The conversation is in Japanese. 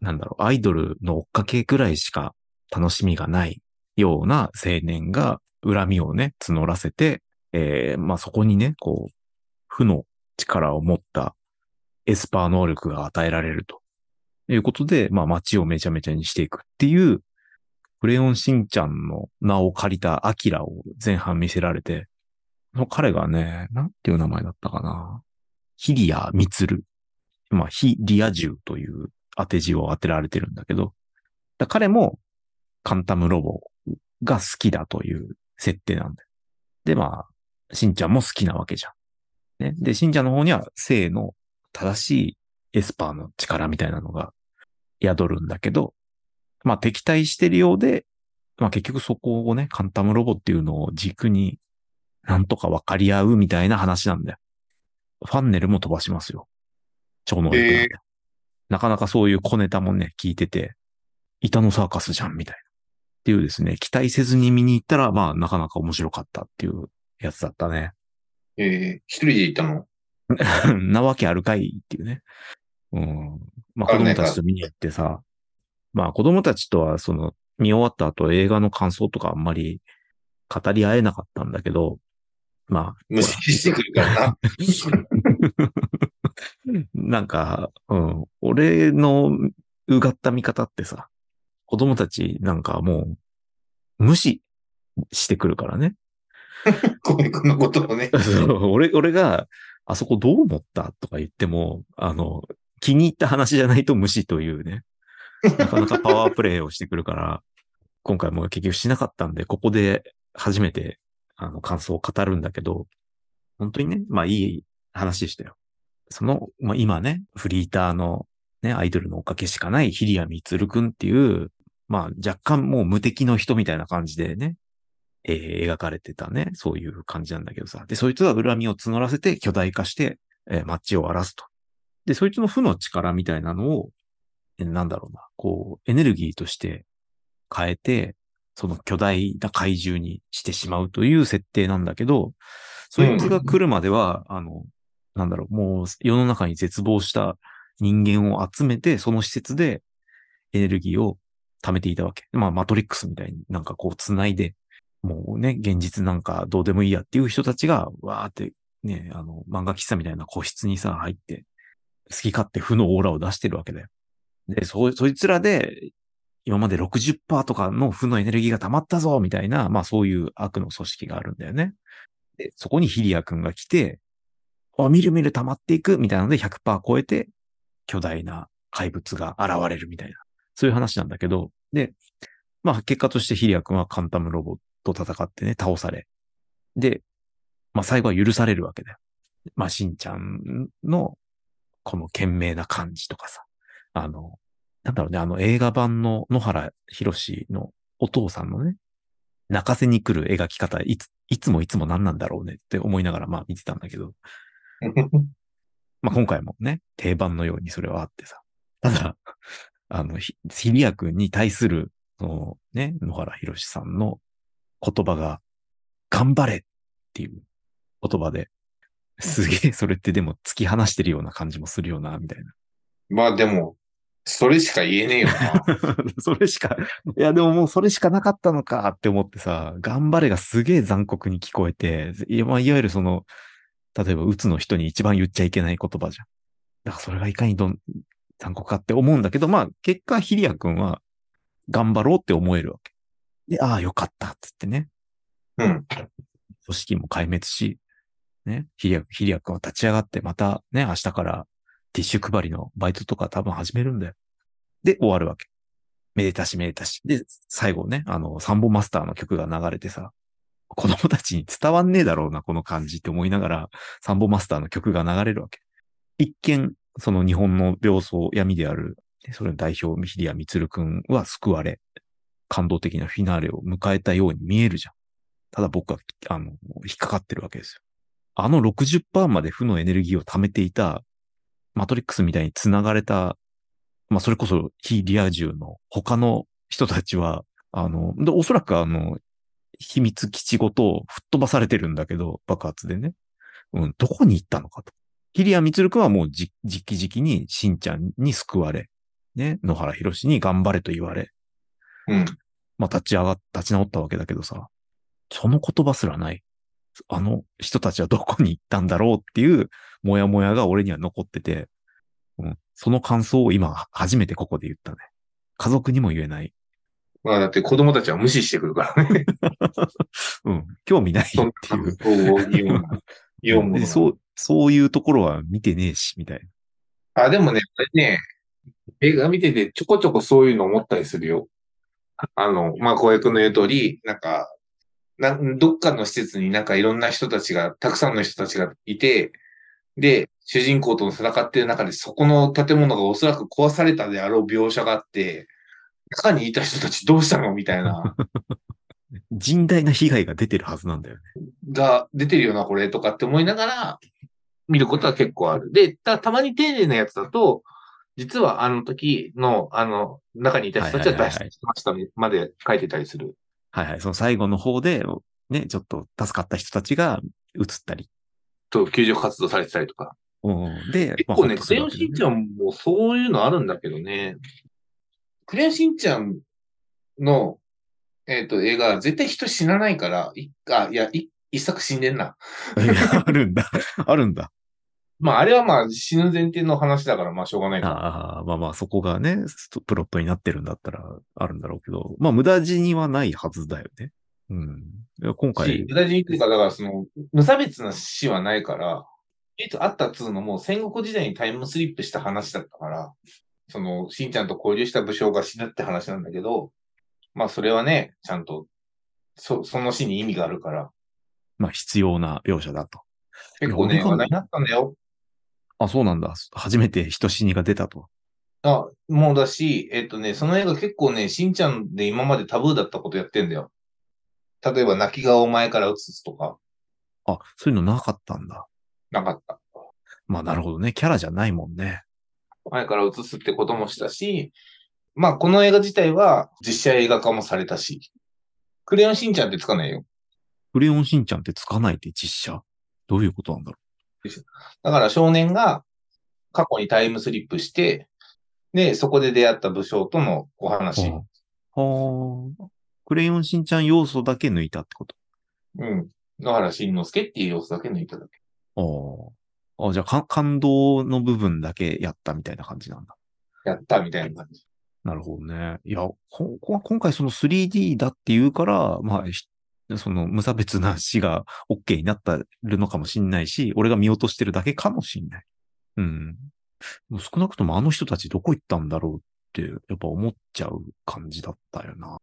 なんだろう、アイドルの追っかけぐらいしか楽しみがないような青年が恨みをね、募らせて、えー、まあそこにね、こう、負の力を持ったエスパー能力が与えられるということで、まあ街をめちゃめちゃにしていくっていう、クレヨンしんちゃんの名を借りたアキラを前半見せられて、彼がね、なんていう名前だったかな。ヒリア・ミツル。まあ、ヒリア銃という当て字を当てられてるんだけど、彼もカンタムロボが好きだという設定なんだよ。で、まあ、しんちゃんも好きなわけじゃん。ね。で、しんちゃんの方には性の正しいエスパーの力みたいなのが宿るんだけど、まあ敵対してるようで、まあ結局そこをね、カンタムロボっていうのを軸になんとか分かり合うみたいな話なんだよ。ファンネルも飛ばしますよ。超能力なんで。えー、なかなかそういう小ネタもね、聞いてて、板のサーカスじゃん、みたいな。っていうですね、期待せずに見に行ったら、まあ、なかなか面白かったっていうやつだったね。ええー、一人で行ったの？なわけあるかいっていうね。うん。まあ、子供たちと見に行ってさ、まあ、子供たちとは、その、見終わった後映画の感想とかあんまり語り合えなかったんだけど、まあ。無視してくるからな。なんか、うん。俺のうがった見方ってさ、子供たちなんかもう、無視してくるからね。このことをね。俺、俺が、あそこどう思ったとか言っても、あの、気に入った話じゃないと無視というね。なかなかパワープレイをしてくるから、今回も結局しなかったんで、ここで初めてあの、感想を語るんだけど、本当にね、まあいい話でしたよ。その、まあ今ね、フリーターのね、アイドルのおかげしかないヒリアミツルくんっていう、まあ若干もう無敵の人みたいな感じでね、えー、描かれてたね、そういう感じなんだけどさ。で、そいつは恨みを募らせて巨大化して、えー、街を荒らすと。で、そいつの負の力みたいなのを、えー、なんだろうな、こう、エネルギーとして変えて、その巨大な怪獣にしてしまうという設定なんだけど、そいつが来るまでは、うん、あの、なんだろう、もう世の中に絶望した人間を集めて、その施設でエネルギーを貯めていたわけ。まあ、マトリックスみたいになんかこう繋いで、もうね、現実なんかどうでもいいやっていう人たちが、わーってね、あの、漫画喫茶みたいな個室にさ、入って、好き勝手負のオーラを出してるわけだよ。で、そ、そいつらで今まで60%とかの負のエネルギーが溜まったぞみたいな、まあそういう悪の組織があるんだよね。で、そこにヒリア君が来て、あ、みるみる溜まっていくみたいなので100%超えて、巨大な怪物が現れるみたいな、そういう話なんだけど、で、まあ結果としてヒリア君はカンタムロボと戦ってね、倒され。で、まあ最後は許されるわけだよ。まあしんちゃんのこの懸命な感じとかさ、あの、なんだろうね、あの映画版の野原博士のお父さんのね、泣かせに来る描き方、いつ、いつもいつも何なんだろうねって思いながらまあ見てたんだけど、まあ今回もね、定番のようにそれはあってさ。ただ、あの、ひ、ヒリア君に対する、そのね、野原博士さんの言葉が、頑張れっていう言葉で、すげえそれってでも突き放してるような感じもするよな、みたいな。まあでも、それしか言えねえよな。それしか、いやでももうそれしかなかったのかって思ってさ、頑張れがすげえ残酷に聞こえて、いまあ、いわゆるその、例えばうつの人に一番言っちゃいけない言葉じゃん。だからそれがいかにどん残酷かって思うんだけど、まあ結果ヒリア君は頑張ろうって思えるわけ。で、ああよかったっつってね。うん。組織も壊滅し、ね、ヒリア、ヒリア君は立ち上がってまたね、明日からティッシュ配りのバイトとか多分始めるんだよ。で、終わるわけ。めでたしめでたし。で、最後ね、あの、サンボマスターの曲が流れてさ、子供たちに伝わんねえだろうな、この感じって思いながら、サンボマスターの曲が流れるわけ。一見、その日本の病巣闇である、それの代表、ミヒリア・ミツル君は救われ、感動的なフィナーレを迎えたように見えるじゃん。ただ僕は、あの、引っかかってるわけですよ。あの60%まで負のエネルギーを貯めていたマトリックスみたいに繋がれた、まあ、それこそ非リア充の他の人たちは、あの、おそらくあの、秘密基地ごと吹っ飛ばされてるんだけど、爆発でね。うん、どこに行ったのかと。ヒリア・ミツル君はもうじ、じきじきにしんちゃんに救われ、ね、野原博士に頑張れと言われ、うん。まあ立ち上がっ、立ち直ったわけだけどさ、その言葉すらない。あの人たちはどこに行ったんだろうっていう、もやもやが俺には残ってて、うん、その感想を今、初めてここで言ったね。家族にも言えない。まあだって子供たちは無視してくるからね。うん、興味ないっていう。なことを言うそう、そういうところは見てねえし、みたいあ、でもね、これね、映画見ててちょこちょこそういうの思ったりするよ。あの、まあ、小江君の言う通り、なんか、な、どっかの施設になんかいろんな人たちが、たくさんの人たちがいて、で、主人公との戦っている中で、そこの建物がおそらく壊されたであろう描写があって、中にいた人たちどうしたのみたいな、な。甚大な被害が出てるはずなんだよね。が出てるよな、これ、とかって思いながら、見ることは結構ある。で、た、たまに丁寧なやつだと、実はあの時の、あの、中にいた人たちは脱出しましたね、まで書いてたりする。はいはい。その最後の方で、ね、ちょっと助かった人たちが映ったり。と、救助活動されてたりとか。うん、で、結構ね、まあクレヨンしんちゃんもそういうのあるんだけどね。クレヨンしんちゃんの、えっ、と、映画、絶対人死なないから、いあ、いや、い一作死んでんな。あるんだ。あるんだ。まあ、あれはまあ、死ぬ前提の話だから、まあ、しょうがないか。ああ、まあまあ、そこがね、プロットになってるんだったらあるんだろうけど、まあ、無駄死にはないはずだよね。うん。今し回、無駄死にっていうか、だからその、無差別な死はないから、いつあったっつうのも戦国時代にタイムスリップした話だったから、その、しんちゃんと交流した武将が死ぬって話なんだけど、まあそれはね、ちゃんと、そ、その死に意味があるから、まあ、必要な描写だと。結構ね、話題になったんだよ。あ、そうなんだ。初めて人死にが出たと。あ、もうだし、えっとね、その映画結構ね、しんちゃんで今までタブーだったことやってんだよ。例えば、泣き顔を前から映すとか、あ、そういうのなかったんだ。なかった。まあ、なるほどね。キャラじゃないもんね。前から映すってこともしたし、まあ、この映画自体は実写映画化もされたし、クレヨンしんちゃんってつかないよ。クレヨンしんちゃんってつかないって実写？どういうことなんだろだから少年が過去にタイムスリップして、で、そこで出会った武将とのおう。話。はあ。はあ。クレヨンしんちゃん要素だけ抜いたってこと？うん。野原しんのすけっていう要素だけ抜いただけ。ああ。あじゃあか、感動の部分だけやったみたいな感じなんだ。やったみたいな感じ。なるほどね。いや、ここ今回その 3D だっていうから、まあ、ひその無差別な死が OK になったるのかもしんないし、俺が見落としてるだけかもしんない。うん。もう少なくともあの人たちどこ行ったんだろうって、やっぱ思っちゃう感じだったよな。